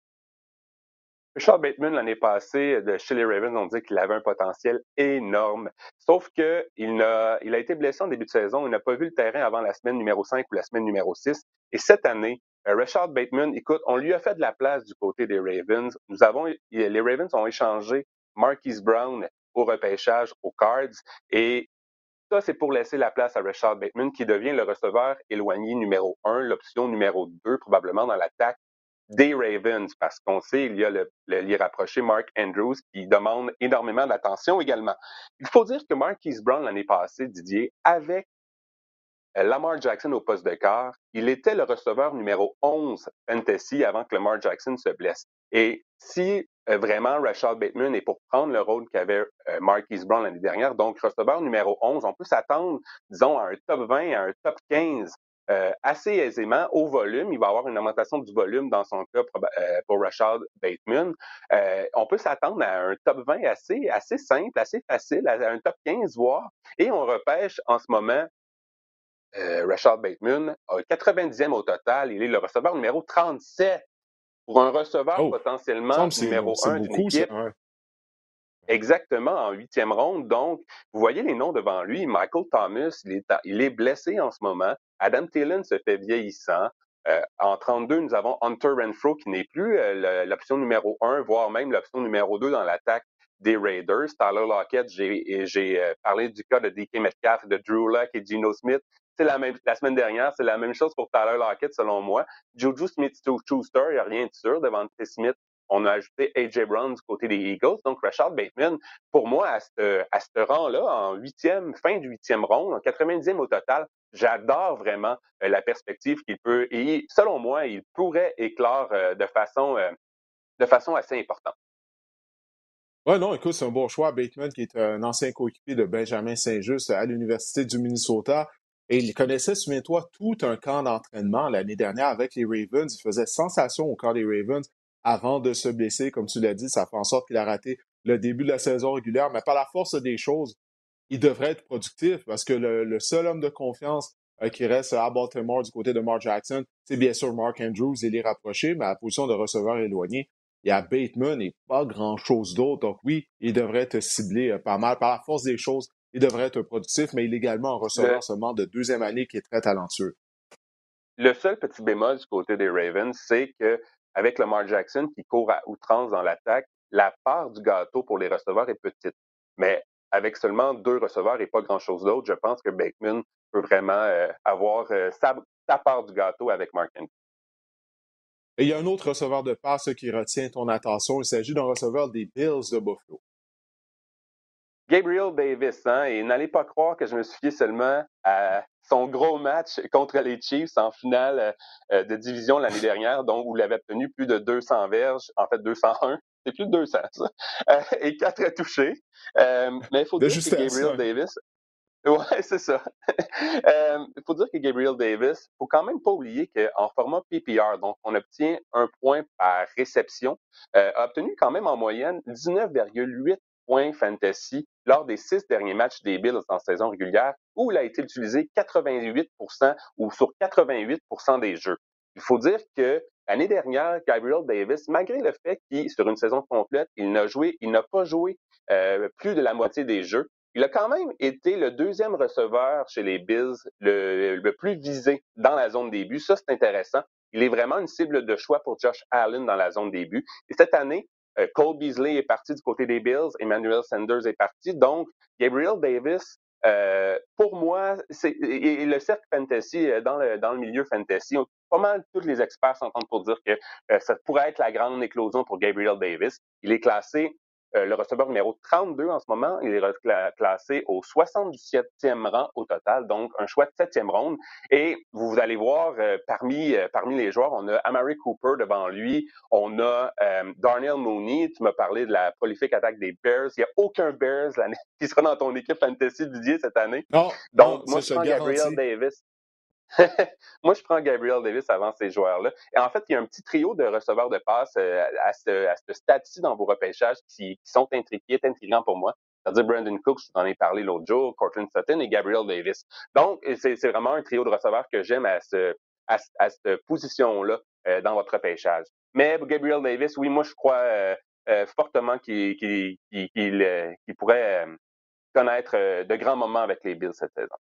Richard Bateman, l'année passée, de chez les Ravens, on dit qu'il avait un potentiel énorme. Sauf que il a, il a été blessé en début de saison. Il n'a pas vu le terrain avant la semaine numéro 5 ou la semaine numéro 6. Et cette année, euh, Richard Bateman, écoute, on lui a fait de la place du côté des Ravens. Nous avons, les Ravens ont échangé Marquise Brown au repêchage aux Cards. Et ça, c'est pour laisser la place à Richard Bateman, qui devient le receveur éloigné numéro 1, l'option numéro 2 probablement dans l'attaque des Ravens, parce qu'on sait, il y a le, le rapproché Mark Andrews qui demande énormément d'attention également. Il faut dire que Marquise Brown l'année passée, Didier, avec euh, Lamar Jackson au poste de quart, il était le receveur numéro 11 fantasy avant que Lamar Jackson se blesse. Et si euh, vraiment Rashad Bateman est pour prendre le rôle qu'avait euh, Marquise Brown l'année dernière, donc receveur numéro 11, on peut s'attendre, disons, à un top 20, à un top 15 euh, assez aisément au volume. Il va avoir une augmentation du volume dans son cas euh, pour Rashad Bateman. Euh, on peut s'attendre à un top 20 assez, assez simple, assez facile, à un top 15 voire. Et on repêche en ce moment euh, Rashad Bateman, 90e au total. Il est le receveur numéro 37 pour un receveur oh, potentiellement numéro 1 d'une équipe. Exactement, en huitième ronde. Donc, vous voyez les noms devant lui. Michael Thomas, il est, il est blessé en ce moment. Adam Thielen se fait vieillissant. Euh, en 32, nous avons Hunter Renfro qui n'est plus euh, l'option numéro un, voire même l'option numéro 2 dans l'attaque des Raiders. Tyler Lockett, j'ai euh, parlé du cas de DK Metcalf, de Drew Luck et Geno Smith. C'est la même, la semaine dernière, c'est la même chose pour Tyler Lockett, selon moi. Juju Smith-Schuster, il n'y a rien de sûr devant T. Smith on a ajouté A.J. Brown du côté des Eagles. Donc, Rashad Bateman, pour moi, à ce, à ce rang-là, en huitième, fin du huitième rond, en 90e au total, j'adore vraiment euh, la perspective qu'il peut, et selon moi, il pourrait éclore euh, de façon, euh, de façon assez importante. Oui, non, écoute, c'est un bon choix. Bateman, qui est un ancien coéquipier de Benjamin Saint-Just à l'Université du Minnesota. Et il connaissait, souviens-toi, tout un camp d'entraînement l'année dernière avec les Ravens. Il faisait sensation au camp des Ravens avant de se blesser. Comme tu l'as dit, ça fait en sorte qu'il a raté le début de la saison régulière. Mais par la force des choses, il devrait être productif parce que le, le seul homme de confiance qui reste à Baltimore du côté de Mark Jackson, c'est bien sûr Mark Andrews, il est rapproché, mais à la position de receveur éloigné, il y a Bateman et pas grand-chose d'autre. Donc oui, il devrait être ciblé pas mal. Par la force des choses, il devrait être productif, mais il est également un receveur seulement de deuxième année qui est très talentueux. Le seul petit bémol du côté des Ravens, c'est que avec Lamar Jackson qui court à outrance dans l'attaque, la part du gâteau pour les receveurs est petite. Mais avec seulement deux receveurs et pas grand-chose d'autre, je pense que Bateman peut vraiment euh, avoir euh, sa, part du gâteau avec Mark Andrews. Et il y a un autre receveur de passe qui retient ton attention. Il s'agit d'un receveur des Bills de Buffalo. Gabriel Davis, hein, et n'allez pas croire que je me suis fié seulement à son gros match contre les Chiefs en finale euh, de division l'année dernière, donc où il avait obtenu plus de 200 verges, en fait 201, c'est plus de 200 ça, euh, et quatre touchés. Euh, mais il faut dire que Gabriel Davis, Ouais, c'est ça. Il faut dire que Gabriel Davis, faut quand même pas oublier qu'en format PPR, donc on obtient un point par réception, a obtenu quand même en moyenne 19,8 points fantasy lors des six derniers matchs des Bills en saison régulière, où il a été utilisé 88% ou sur 88% des jeux. Il faut dire que l'année dernière, Gabriel Davis, malgré le fait qu'il, sur une saison complète, il n'a joué, il n'a pas joué euh, plus de la moitié des jeux, il a quand même été le deuxième receveur chez les Bills, le, le plus visé dans la zone début. Ça, c'est intéressant. Il est vraiment une cible de choix pour Josh Allen dans la zone début. Et cette année, Cole Beasley est parti du côté des Bills, Emmanuel Sanders est parti. Donc, Gabriel Davis, euh, pour moi, c'est et, le cercle fantasy euh, dans le, dans le milieu fantasy, pas mal tous les experts s'entendent pour dire que ça pourrait être la grande éclosion pour Gabriel Davis. Il est classé euh, le receveur numéro 32 en ce moment, il est classé au 77e rang au total, donc un choix de septième ronde. Et vous allez voir, euh, parmi, euh, parmi les joueurs, on a Amari Cooper devant lui, on a Darnell Mooney, tu m'as parlé de la prolifique attaque des Bears. Il n'y a aucun Bears qui sera dans ton équipe fantasy Didier cette année. Non, donc, moi, je prends Gabriel Davis. Moi, je prends Gabriel Davis avant ces joueurs-là. Et en fait, il y a un petit trio de receveurs de passe euh, à ce, à ce stade-ci dans vos repêchages qui, qui sont intrigués, intrigants pour moi. C'est-à-dire Brandon Cooks, je t'en ai parlé l'autre jour, Cortland Sutton et Gabriel Davis. Donc, c'est vraiment un trio de receveurs que j'aime à, ce, à, cette position-là euh, dans votre repêchage. Mais Gabriel Davis, oui, moi, je crois euh, fortement qu'il pourrait connaître de grands moments avec les Bills cette saison.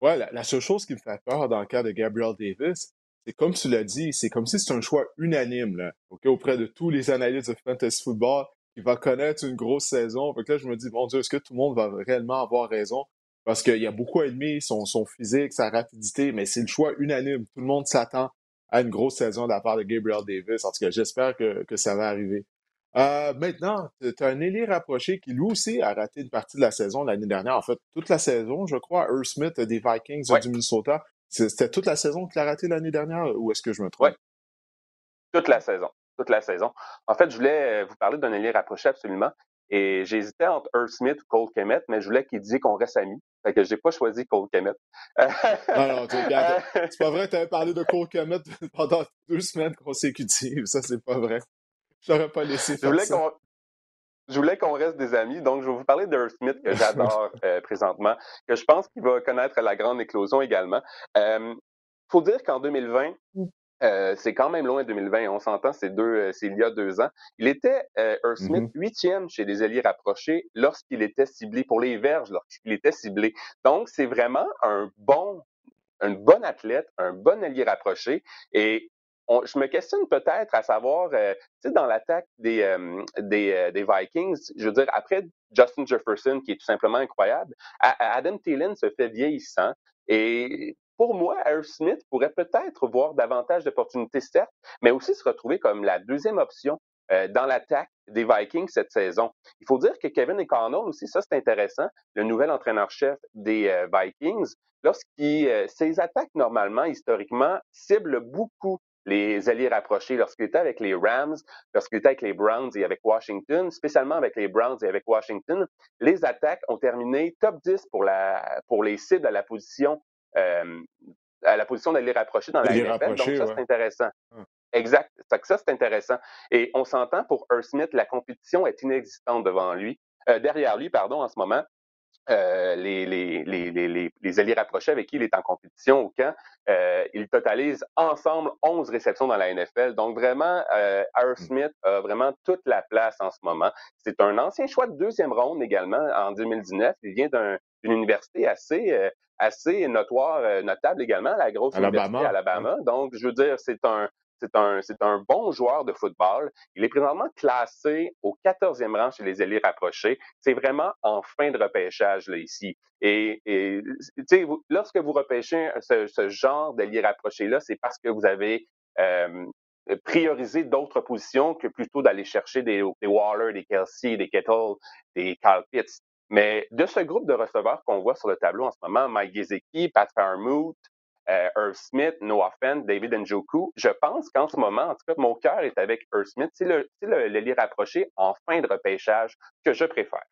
Ouais, la, seule chose qui me fait peur dans le cas de Gabriel Davis, c'est comme tu l'as dit, c'est comme si c'était un choix unanime là, auprès de tous les analystes de fantasy football qui va connaître une grosse saison. Fait que là, je me dis, bon Dieu, est-ce que tout le monde va réellement avoir raison? Parce qu'il y a beaucoup admis son, son physique, sa rapidité, mais c'est le choix unanime. Tout le monde s'attend à une grosse saison de la part de Gabriel Davis. En tout cas, j'espère que, que ça va arriver. Euh, maintenant, tu as un ailier rapproché qui, lui aussi, a raté une partie de la saison l'année dernière. En fait, toute la saison, je crois, Earl Smith des Vikings du Minnesota. C'était toute la saison qu'il a raté l'année dernière ou est-ce que je me trompe? Oui. Toute la saison. Toute la saison. En fait, je voulais euh, vous parler d'un ailier rapproché absolument. Et j'hésitais entre Earl Smith ou Cole Kemet, mais je voulais qu'il dise qu'on reste amis. Fait que j'ai pas choisi Cole Kemet. non, non, c'est pas vrai, tu avais parlé de Cole Kemet pendant deux semaines consécutives. Ça, c'est pas vrai. J'aurais pas laissé faire je voulais qu'on reste des amis, donc je vais vous parler d'Earl Smith que j'adore euh, présentement, que je pense qu'il va connaître la grande éclosion également. Il euh, faut dire qu'en 2020, mm. euh, c'est quand même loin 2020, on s'entend, c'est deux, c'est il y a deux ans. Il était Earl Smith mm-hmm. huitième chez les alliés rapprochés lorsqu'il était ciblé pour les verges, lorsqu'il était ciblé. Donc c'est vraiment un bon un bon athlète, un bon allié rapproché. Et je me questionne peut-être à savoir, euh, tu sais, dans l'attaque des, euh, des, euh, des, Vikings, je veux dire, après Justin Jefferson, qui est tout simplement incroyable, Adam Thielen se fait vieillissant. Et pour moi, Harry Smith pourrait peut-être voir davantage d'opportunités, certes, mais aussi se retrouver comme la deuxième option dans l'attaque des Vikings cette saison. Il faut dire que Kevin O'Connell aussi, ça c'est intéressant, le nouvel entraîneur-chef des Vikings, lorsqu'il ses attaques normalement, historiquement, ciblent beaucoup les alliés rapprochés lorsqu'il était avec les Rams, lorsqu'il était avec les Browns et avec Washington, spécialement avec les Browns et avec Washington, les attaques ont terminé top 10 pour, la, pour les cibles à la position euh, à la position d'alliés rapprochés dans la NFL. Donc ça, c'est intéressant. Hum. Exact. Ça, c'est intéressant. Et on s'entend pour Earl Smith, la compétition est inexistante devant lui, euh, derrière lui, pardon, en ce moment. Euh, les, les, les, les, les alliés rapprochés avec qui il est en compétition au camp, euh, ils totalisent ensemble 11 réceptions dans la NFL. Donc vraiment, euh, Smith a vraiment toute la place en ce moment. C'est un ancien choix de deuxième ronde également en 2019. Il vient d'une université assez euh, assez notoire, notable également, la grosse Alabama. université Alabama. Donc, je veux dire, c'est un c'est un, bon joueur de football. Il est présentement classé au 14e rang chez les alliés rapprochés. C'est vraiment en fin de repêchage ici. Et, lorsque vous repêchez ce, ce genre d'alliés rapprochés-là, c'est parce que vous avez euh, priorisé d'autres positions que plutôt d'aller chercher des, des Waller, des Kelsey, des Kettle, des Kyle Pitts. Mais de ce groupe de receveurs qu'on voit sur le tableau en ce moment, Mike Gesicki, Pat Fairmouth, euh, Smith, Noah Fent, David Njoku. Je pense qu'en ce moment, en tout cas, mon cœur est avec Irv Smith. C'est le, le, lit rapproché en fin de repêchage que je préfère.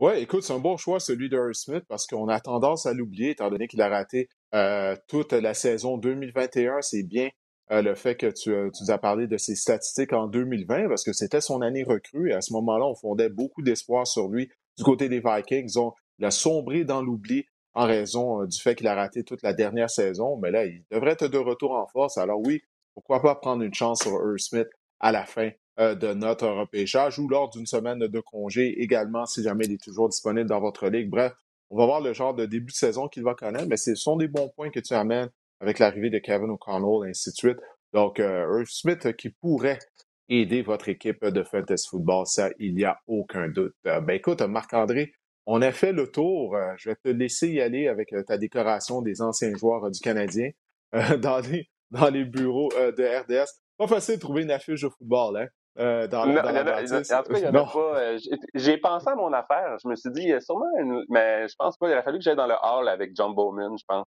Oui, écoute, c'est un bon choix, celui de Smith, parce qu'on a tendance à l'oublier, étant donné qu'il a raté euh, toute la saison 2021. C'est bien euh, le fait que tu, euh, tu, nous as parlé de ses statistiques en 2020, parce que c'était son année recrue, et à ce moment-là, on fondait beaucoup d'espoir sur lui du côté des Vikings. Il a sombré dans l'oubli en raison euh, du fait qu'il a raté toute la dernière saison. Mais là, il devrait être de retour en force. Alors oui, pourquoi pas prendre une chance sur Smith à la fin euh, de notre repêchage ou lors d'une semaine de congé également, si jamais il est toujours disponible dans votre ligue. Bref, on va voir le genre de début de saison qu'il va connaître, mais ce sont des bons points que tu amènes avec l'arrivée de Kevin O'Connell, et ainsi de suite. Donc, euh, Smith qui pourrait aider votre équipe de fantasy football, ça, il n'y a aucun doute. ben écoute, Marc-André, on a fait le tour. Euh, je vais te laisser y aller avec euh, ta décoration des anciens joueurs euh, du Canadien dans, les, dans les bureaux de RDS. Pas facile de trouver une affiche de football, hein? dans, non, la en tout cas, il n'y en a pas. J'ai pensé à mon affaire. Je me suis dit, il y a sûrement une... Mais je pense pas. Il a fallu que j'aille dans le hall avec John Bowman, je pense.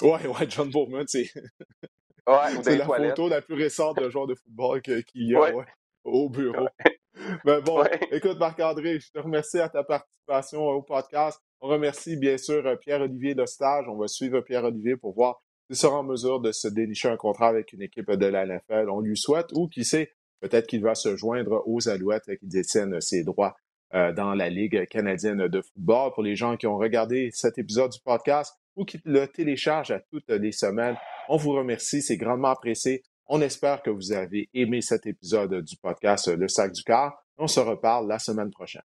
Ouais, ouais, John Bowman, c'est. Ouais, c'est la photo la plus récente de joueur de football qu'il y a ouais. au bureau. Mais bon, écoute, Marc-André, je te remercie à ta participation au podcast. On remercie bien sûr euh, Pierre-Olivier de Stage. On va suivre Pierre-Olivier pour voir s'il sera en mesure de se dénicher un contrat avec une équipe de la NFL. On lui souhaite, ou qui sait, peut-être qu'il va se joindre aux Alouettes qui détiennent ses droits euh, dans la Ligue canadienne de football. Pour les gens qui ont regardé cet épisode du podcast ou qui le téléchargent à toutes les semaines, on vous remercie, c'est grandement apprécié. On espère que vous avez aimé cet épisode du podcast Le Sac du Car. On se reparle la semaine prochaine.